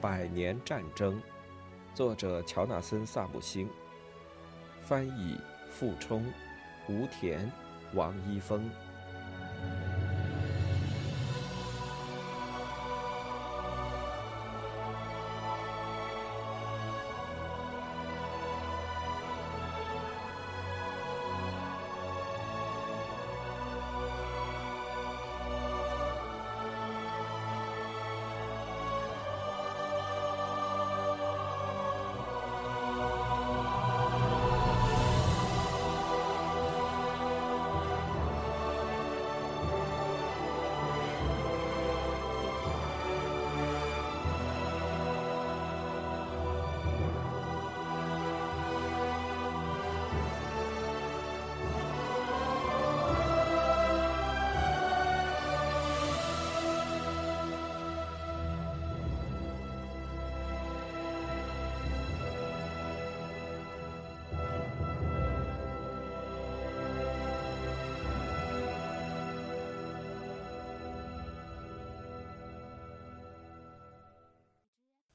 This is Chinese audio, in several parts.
百年战争，作者乔纳森·萨姆星，翻译傅冲、吴田、王一峰。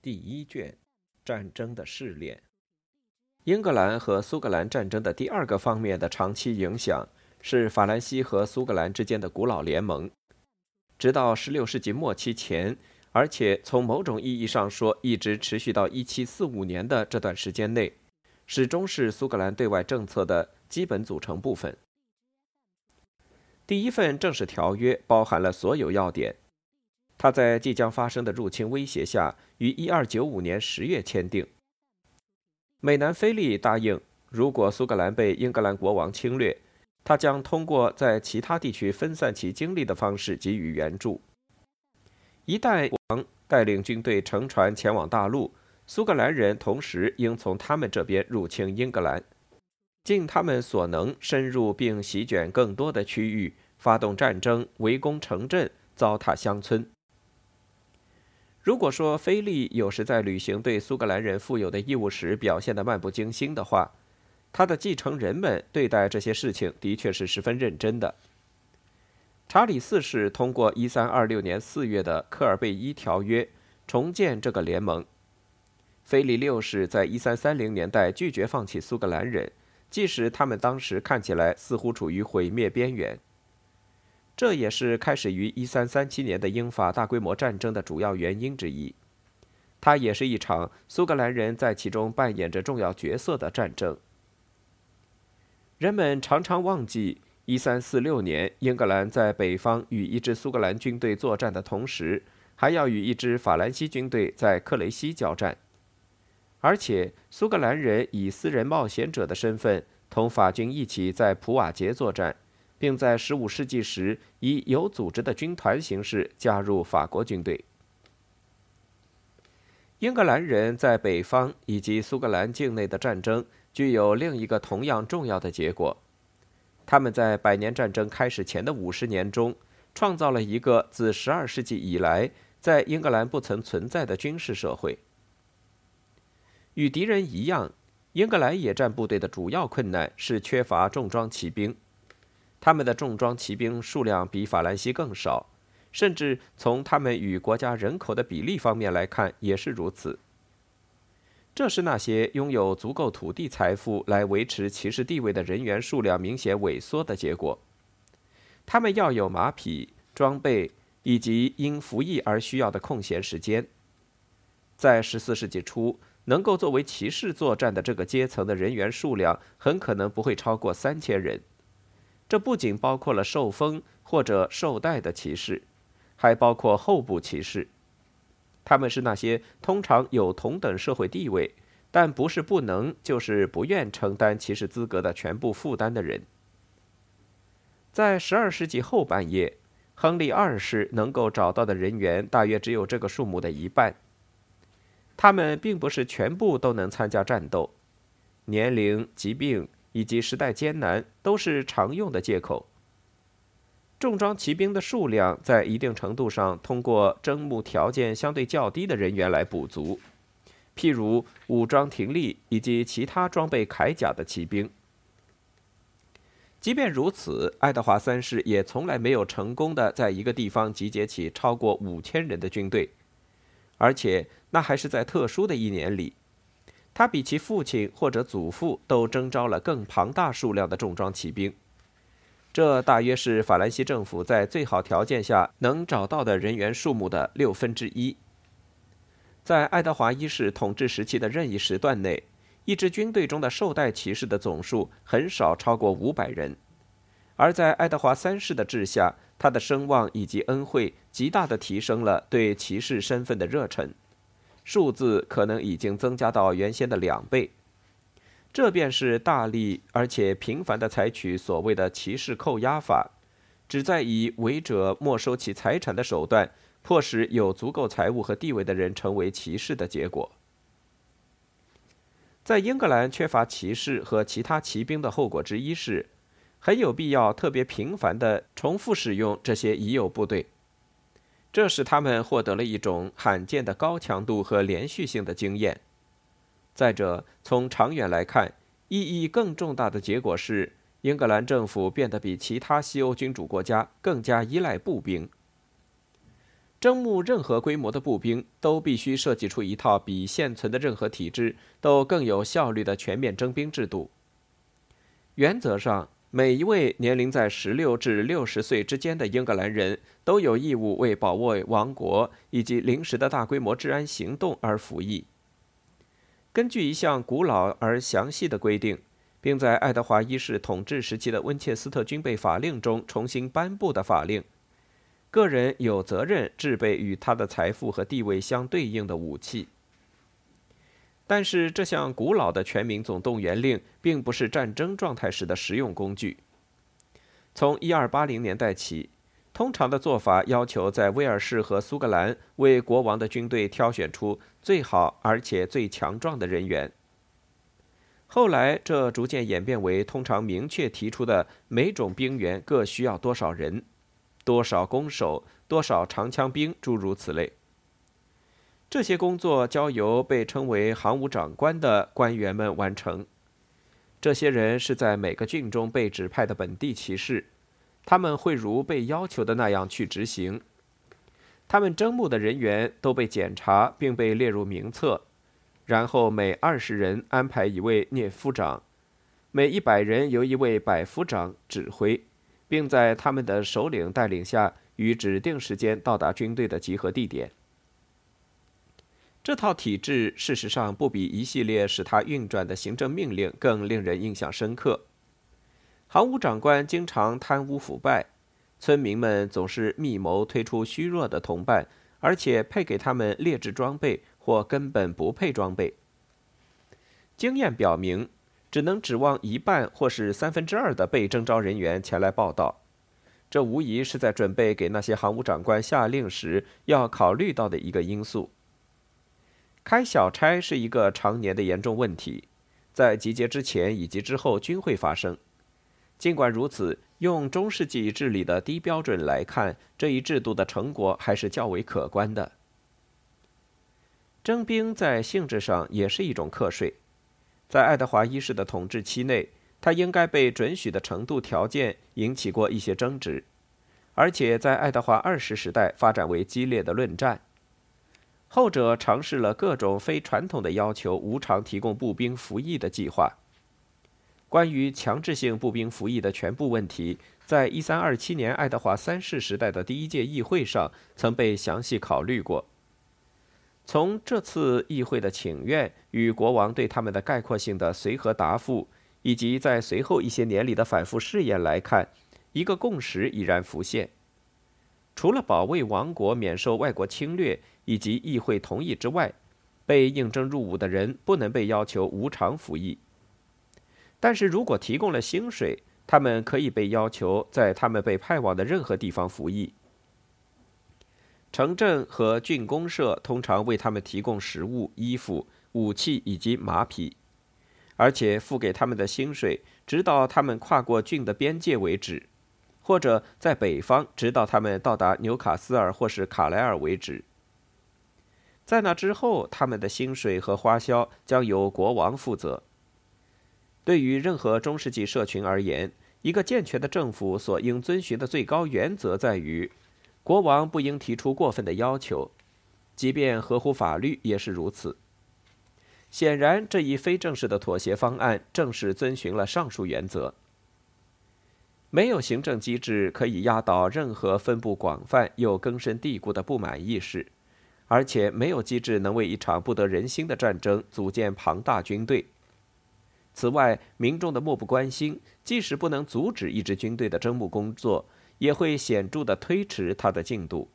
第一卷，战争的试炼。英格兰和苏格兰战争的第二个方面的长期影响是法兰西和苏格兰之间的古老联盟，直到16世纪末期前，而且从某种意义上说，一直持续到1745年的这段时间内，始终是苏格兰对外政策的基本组成部分。第一份正式条约包含了所有要点。他在即将发生的入侵威胁下，于1295年10月签订。美南菲利答应，如果苏格兰被英格兰国王侵略，他将通过在其他地区分散其精力的方式给予援助。一旦王带领军队乘船前往大陆，苏格兰人同时应从他们这边入侵英格兰，尽他们所能深入并席卷更多的区域，发动战争，围攻城镇，糟蹋乡村。如果说菲利有时在履行对苏格兰人负有的义务时表现得漫不经心的话，他的继承人们对待这些事情的确是十分认真的。查理四世通过1326年4月的科尔贝伊条约重建这个联盟，菲利六世在1330年代拒绝放弃苏格兰人，即使他们当时看起来似乎处于毁灭边缘。这也是开始于1337年的英法大规模战争的主要原因之一。它也是一场苏格兰人在其中扮演着重要角色的战争。人们常常忘记，1346年英格兰在北方与一支苏格兰军队作战的同时，还要与一支法兰西军队在克雷西交战，而且苏格兰人以私人冒险者的身份同法军一起在普瓦捷作战。并在15世纪时以有组织的军团形式加入法国军队。英格兰人在北方以及苏格兰境内的战争具有另一个同样重要的结果：他们在百年战争开始前的五十年中，创造了一个自12世纪以来在英格兰不曾存在的军事社会。与敌人一样，英格兰野战部队的主要困难是缺乏重装骑兵。他们的重装骑兵数量比法兰西更少，甚至从他们与国家人口的比例方面来看也是如此。这是那些拥有足够土地财富来维持骑士地位的人员数量明显萎缩的结果。他们要有马匹、装备以及因服役而需要的空闲时间。在十四世纪初，能够作为骑士作战的这个阶层的人员数量很可能不会超过三千人。这不仅包括了受封或者受带的骑士，还包括候补骑士。他们是那些通常有同等社会地位，但不是不能就是不愿承担骑士资格的全部负担的人。在十二世纪后半叶，亨利二世能够找到的人员大约只有这个数目的一半。他们并不是全部都能参加战斗，年龄、疾病。以及时代艰难都是常用的借口。重装骑兵的数量在一定程度上通过征募条件相对较低的人员来补足，譬如武装停力以及其他装备铠甲的骑兵。即便如此，爱德华三世也从来没有成功的在一个地方集结起超过五千人的军队，而且那还是在特殊的一年里。他比其父亲或者祖父都征召了更庞大数量的重装骑兵，这大约是法兰西政府在最好条件下能找到的人员数目的六分之一。在爱德华一世统治时期的任意时段内，一支军队中的绶带骑士的总数很少超过五百人，而在爱德华三世的治下，他的声望以及恩惠极大地提升了对骑士身份的热忱。数字可能已经增加到原先的两倍，这便是大力而且频繁地采取所谓的骑士扣押法，旨在以违者没收其财产的手段，迫使有足够财物和地位的人成为骑士的结果。在英格兰缺乏骑士和其他骑兵的后果之一是，很有必要特别频繁地重复使用这些已有部队。这使他们获得了一种罕见的高强度和连续性的经验。再者，从长远来看，意义更重大的结果是，英格兰政府变得比其他西欧君主国家更加依赖步兵。征募任何规模的步兵，都必须设计出一套比现存的任何体制都更有效率的全面征兵制度。原则上。每一位年龄在十六至六十岁之间的英格兰人都有义务为保卫王国以及临时的大规模治安行动而服役。根据一项古老而详细的规定，并在爱德华一世统治时期的温切斯特军备法令中重新颁布的法令，个人有责任制备与他的财富和地位相对应的武器。但是，这项古老的全民总动员令并不是战争状态时的实用工具。从1280年代起，通常的做法要求在威尔士和苏格兰为国王的军队挑选出最好而且最强壮的人员。后来，这逐渐演变为通常明确提出的每种兵员各需要多少人、多少弓手、多少长枪兵，诸如此类。这些工作交由被称为行伍长官的官员们完成。这些人是在每个郡中被指派的本地骑士，他们会如被要求的那样去执行。他们征募的人员都被检查并被列入名册，然后每二十人安排一位聂夫长，每一百人由一位百夫长指挥，并在他们的首领带领下于指定时间到达军队的集合地点。这套体制事实上不比一系列使它运转的行政命令更令人印象深刻。行伍长官经常贪污腐败，村民们总是密谋推出虚弱的同伴，而且配给他们劣质装备或根本不配装备。经验表明，只能指望一半或是三分之二的被征召人员前来报道。这无疑是在准备给那些行伍长官下令时要考虑到的一个因素。开小差是一个常年的严重问题，在集结之前以及之后均会发生。尽管如此，用中世纪治理的低标准来看，这一制度的成果还是较为可观的。征兵在性质上也是一种课税，在爱德华一世的统治期内，他应该被准许的程度条件引起过一些争执，而且在爱德华二世时代发展为激烈的论战。后者尝试了各种非传统的要求无偿提供步兵服役的计划。关于强制性步兵服役的全部问题，在一三二七年爱德华三世时代的第一届议会上曾被详细考虑过。从这次议会的请愿与国王对他们的概括性的随和答复，以及在随后一些年里的反复试验来看，一个共识已然浮现。除了保卫王国免受外国侵略以及议会同意之外，被应征入伍的人不能被要求无偿服役。但是如果提供了薪水，他们可以被要求在他们被派往的任何地方服役。城镇和郡公社通常为他们提供食物、衣服、武器以及马匹，而且付给他们的薪水直到他们跨过郡的边界为止。或者在北方，直到他们到达纽卡斯尔或是卡莱尔为止。在那之后，他们的薪水和花销将由国王负责。对于任何中世纪社群而言，一个健全的政府所应遵循的最高原则在于：国王不应提出过分的要求。即便合乎法律也是如此。显然，这一非正式的妥协方案正是遵循了上述原则。没有行政机制可以压倒任何分布广泛又根深蒂固的不满意识，而且没有机制能为一场不得人心的战争组建庞大军队。此外，民众的漠不关心，即使不能阻止一支军队的征募工作，也会显著地推迟它的进度。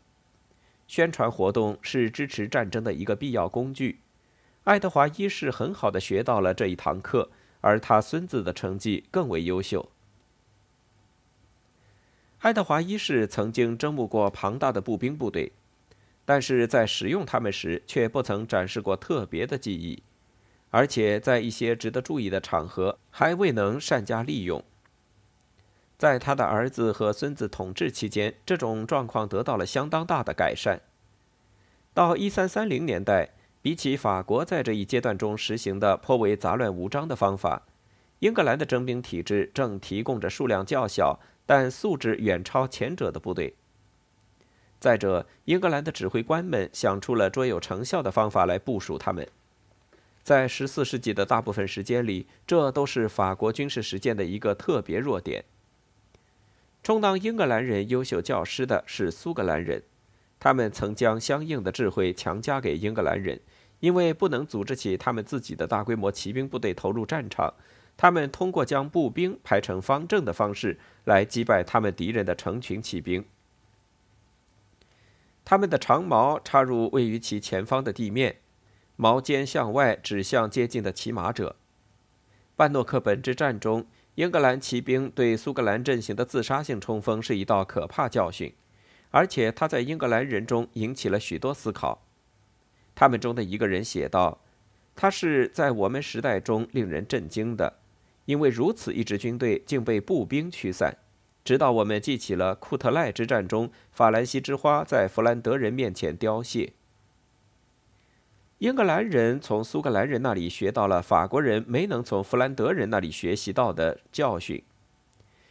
宣传活动是支持战争的一个必要工具。爱德华一世很好地学到了这一堂课，而他孙子的成绩更为优秀。爱德华一世曾经征募过庞大的步兵部队，但是在使用他们时却不曾展示过特别的技艺。而且在一些值得注意的场合还未能善加利用。在他的儿子和孙子统治期间，这种状况得到了相当大的改善。到1330年代，比起法国在这一阶段中实行的颇为杂乱无章的方法，英格兰的征兵体制正提供着数量较小但素质远超前者的部队。再者，英格兰的指挥官们想出了卓有成效的方法来部署他们。在十四世纪的大部分时间里，这都是法国军事实践的一个特别弱点。充当英格兰人优秀教师的是苏格兰人，他们曾将相应的智慧强加给英格兰人，因为不能组织起他们自己的大规模骑兵部队投入战场，他们通过将步兵排成方阵的方式来击败他们敌人的成群骑兵。他们的长矛插入位于其前方的地面。矛尖向外指向接近的骑马者。班诺克本之战中，英格兰骑兵对苏格兰阵型的自杀性冲锋是一道可怕教训，而且他在英格兰人中引起了许多思考。他们中的一个人写道：“他是在我们时代中令人震惊的，因为如此一支军队竟被步兵驱散，直到我们记起了库特赖之战中法兰西之花在弗兰德人面前凋谢。”英格兰人从苏格兰人那里学到了法国人没能从弗兰德人那里学习到的教训。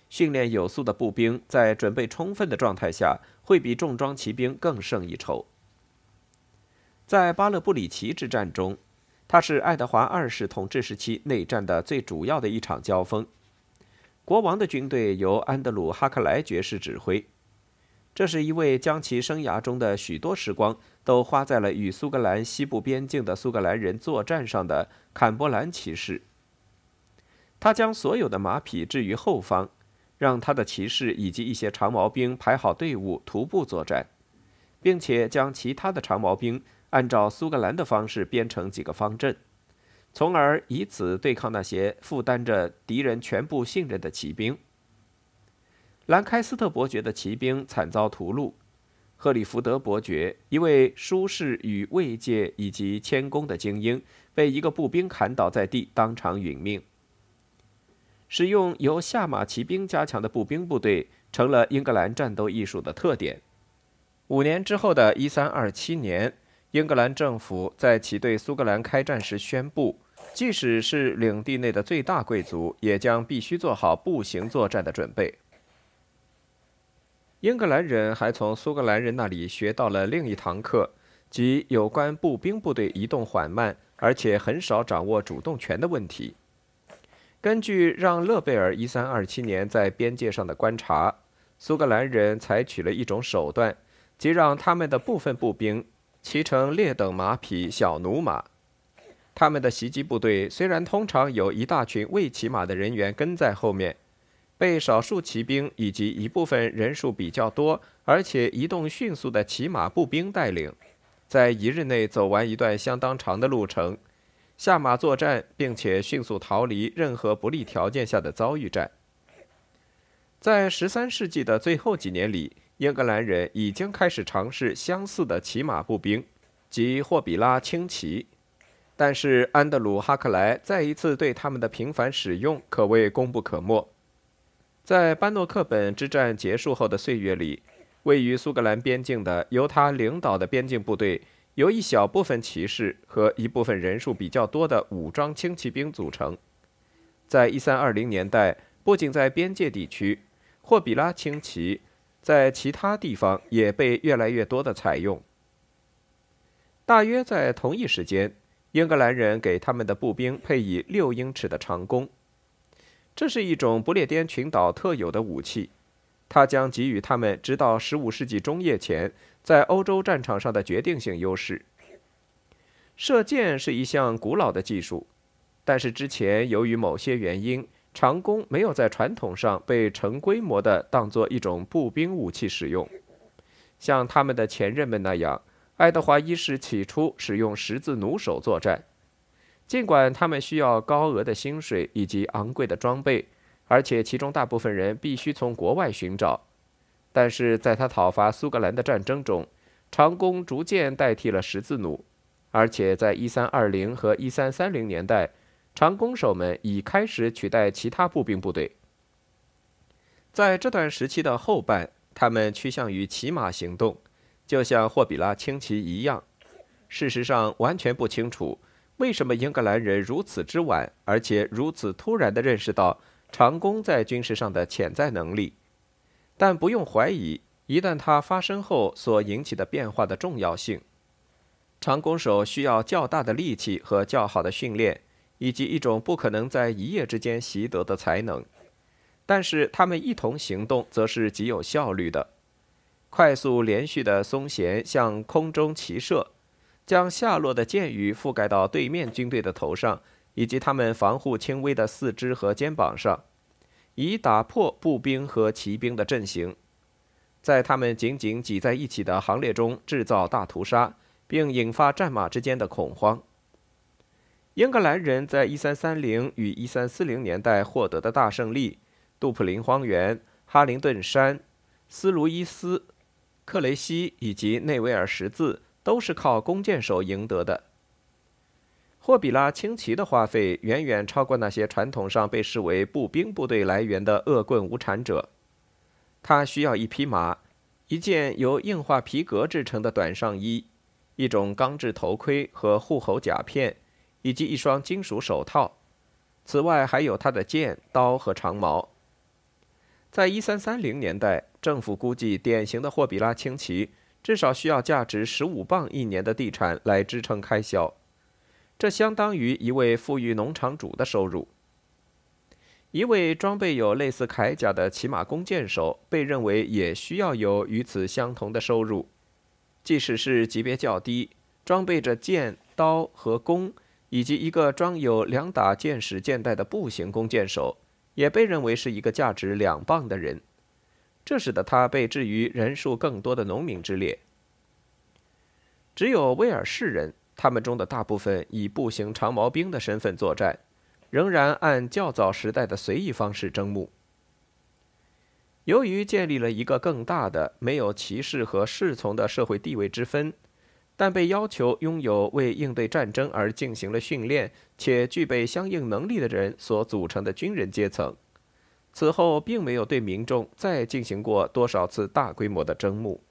训练有素的步兵在准备充分的状态下，会比重装骑兵更胜一筹。在巴勒布里奇之战中，它是爱德华二世统治时期内战的最主要的一场交锋。国王的军队由安德鲁·哈克莱爵士指挥。这是一位将其生涯中的许多时光都花在了与苏格兰西部边境的苏格兰人作战上的坎波兰骑士。他将所有的马匹置于后方，让他的骑士以及一些长矛兵排好队伍徒步作战，并且将其他的长矛兵按照苏格兰的方式编成几个方阵，从而以此对抗那些负担着敌人全部信任的骑兵。兰开斯特伯爵的骑兵惨遭屠戮，赫里福德伯爵一位舒适与慰藉以及谦恭的精英，被一个步兵砍倒在地，当场殒命。使用由下马骑兵加强的步兵部队，成了英格兰战斗艺术的特点。五年之后的一三二七年，英格兰政府在其对苏格兰开战时宣布，即使是领地内的最大贵族，也将必须做好步行作战的准备。英格兰人还从苏格兰人那里学到了另一堂课，即有关步兵部队移动缓慢而且很少掌握主动权的问题。根据让·勒贝尔1327年在边界上的观察，苏格兰人采取了一种手段，即让他们的部分步兵骑乘劣等马匹小弩马。他们的袭击部队虽然通常有一大群未骑马的人员跟在后面。被少数骑兵以及一部分人数比较多而且移动迅速的骑马步兵带领，在一日内走完一段相当长的路程，下马作战，并且迅速逃离任何不利条件下的遭遇战。在十三世纪的最后几年里，英格兰人已经开始尝试相似的骑马步兵，即霍比拉轻骑，但是安德鲁·哈克莱再一次对他们的频繁使用可谓功不可没。在班诺克本之战结束后的岁月里，位于苏格兰边境的由他领导的边境部队，由一小部分骑士和一部分人数比较多的武装轻骑兵组成。在1320年代，不仅在边界地区，霍比拉轻骑在其他地方也被越来越多的采用。大约在同一时间，英格兰人给他们的步兵配以六英尺的长弓，这是一种不列颠群岛特有的武器，它将给予他们直到15世纪中叶前在欧洲战场上的决定性优势。射箭是一项古老的技术，但是之前由于某些原因，长弓没有在传统上被成规模的当做一种步兵武器使用。像他们的前任们那样，爱德华一世起初使用十字弩手作战，尽管他们需要高额的薪水以及昂贵的装备，而且其中大部分人必须从国外寻找，但是在他讨伐苏格兰的战争中，长弓逐渐代替了十字弩。而且在1320和1330年代，长弓手们已开始取代其他步兵部队。在这段时期的后半，他们趋向于骑马行动，就像霍比拉轻骑一样。事实上，完全不清楚为什么英格兰人如此之晚，而且如此突然地认识到长弓在军事上的潜在能力。但不用怀疑，一旦它发生后所引起的变化的重要性。长弓手需要较大的力气和较好的训练，以及一种不可能在一夜之间习得的才能。但是他们一同行动则是极有效率的，快速连续的松弦向空中齐射，将下落的箭雨覆盖到对面军队的头上，以及他们防护轻微的四肢和肩膀上，以打破步兵和骑兵的阵型，在他们紧紧挤在一起的行列中制造大屠杀。并引发战马之间的恐慌。英格兰人在1330与1340年代获得的大胜利——杜普林荒原、哈灵顿山、斯卢伊斯、克雷西以及内维尔十字，都是靠弓箭手赢得的。霍比拉轻骑的花费远远超过那些传统上被视为步兵部队来源的恶棍无产者。他需要一匹马，一件由硬化皮革制成的短上衣。一种钢制头盔和护喉甲片，以及一双金属手套。此外，还有他的剑、刀和长矛。在一三三零年代，政府估计典型的霍比拉轻骑至少需要价值十五磅一年的地产来支撑开销，这相当于一位富裕农场主的收入。一位装备有类似铠甲的骑马弓箭手被认为也需要有与此相同的收入。即使是级别较低、装备着剑、刀和弓，以及一个装有两打箭矢箭袋的步行弓箭手，也被认为是一个价值两磅的人。这使得他被置于人数更多的农民之列。只有威尔士人，他们中的大部分以步行长矛兵的身份作战，仍然按较早时代的随意方式征募。由于建立了一个更大的、没有骑士和侍从的社会地位之分，但被要求拥有为应对战争而进行了训练且具备相应能力的人所组成的军人阶层，此后并没有对民众再进行过多少次大规模的征募。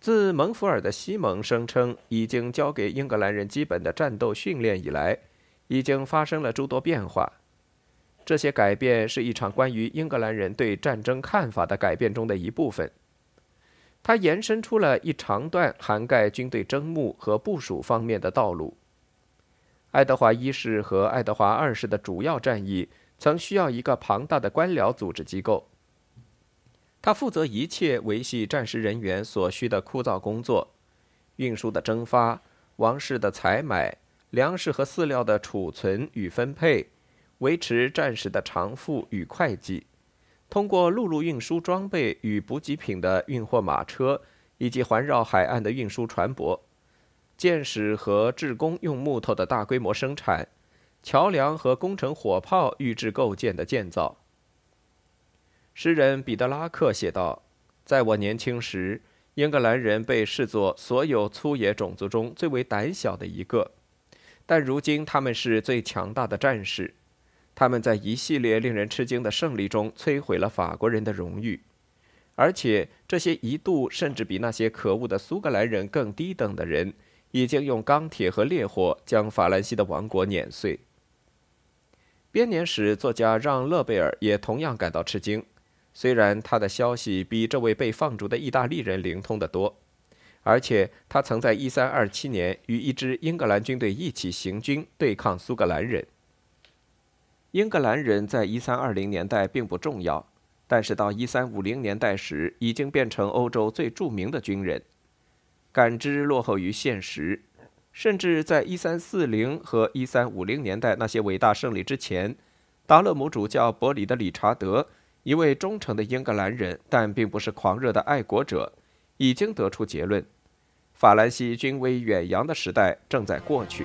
自蒙福尔的西蒙声称已经交给英格兰人基本的战斗训练以来，已经发生了诸多变化。这些改变是一场关于英格兰人对战争看法的改变中的一部分。它延伸出了一长段涵盖军队征募和部署方面的道路。爱德华一世和爱德华二世的主要战役曾需要一个庞大的官僚组织机构。他负责一切维系战时人员所需的枯燥工作：运输的征发、王室的采买、粮食和饲料的储存与分配。维持战时的偿付与会计，通过陆路运输装备与补给品的运货马车，以及环绕海岸的运输船舶，舰驶和制工用木头的大规模生产，桥梁和工程火炮预制构建的建造。诗人彼得拉克写道：“在我年轻时，英格兰人被视作所有粗野种族中最为胆小的一个，但如今他们是最强大的战士。”他们在一系列令人吃惊的胜利中摧毁了法国人的荣誉，而且这些一度甚至比那些可恶的苏格兰人更低等的人，已经用钢铁和烈火将法兰西的王国碾碎。编年史作家让·勒贝尔也同样感到吃惊，虽然他的消息比这位被放逐的意大利人灵通得多，而且他曾在1327年与一支英格兰军队一起行军对抗苏格兰人。英格兰人在1320年代并不重要，但是到1350年代时已经变成欧洲最著名的军人。感知落后于现实，甚至在1340和1350年代那些伟大胜利之前，达勒姆主教伯里的理查德，一位忠诚的英格兰人，但并不是狂热的爱国者，已经得出结论。法兰西军威远扬的时代正在过去。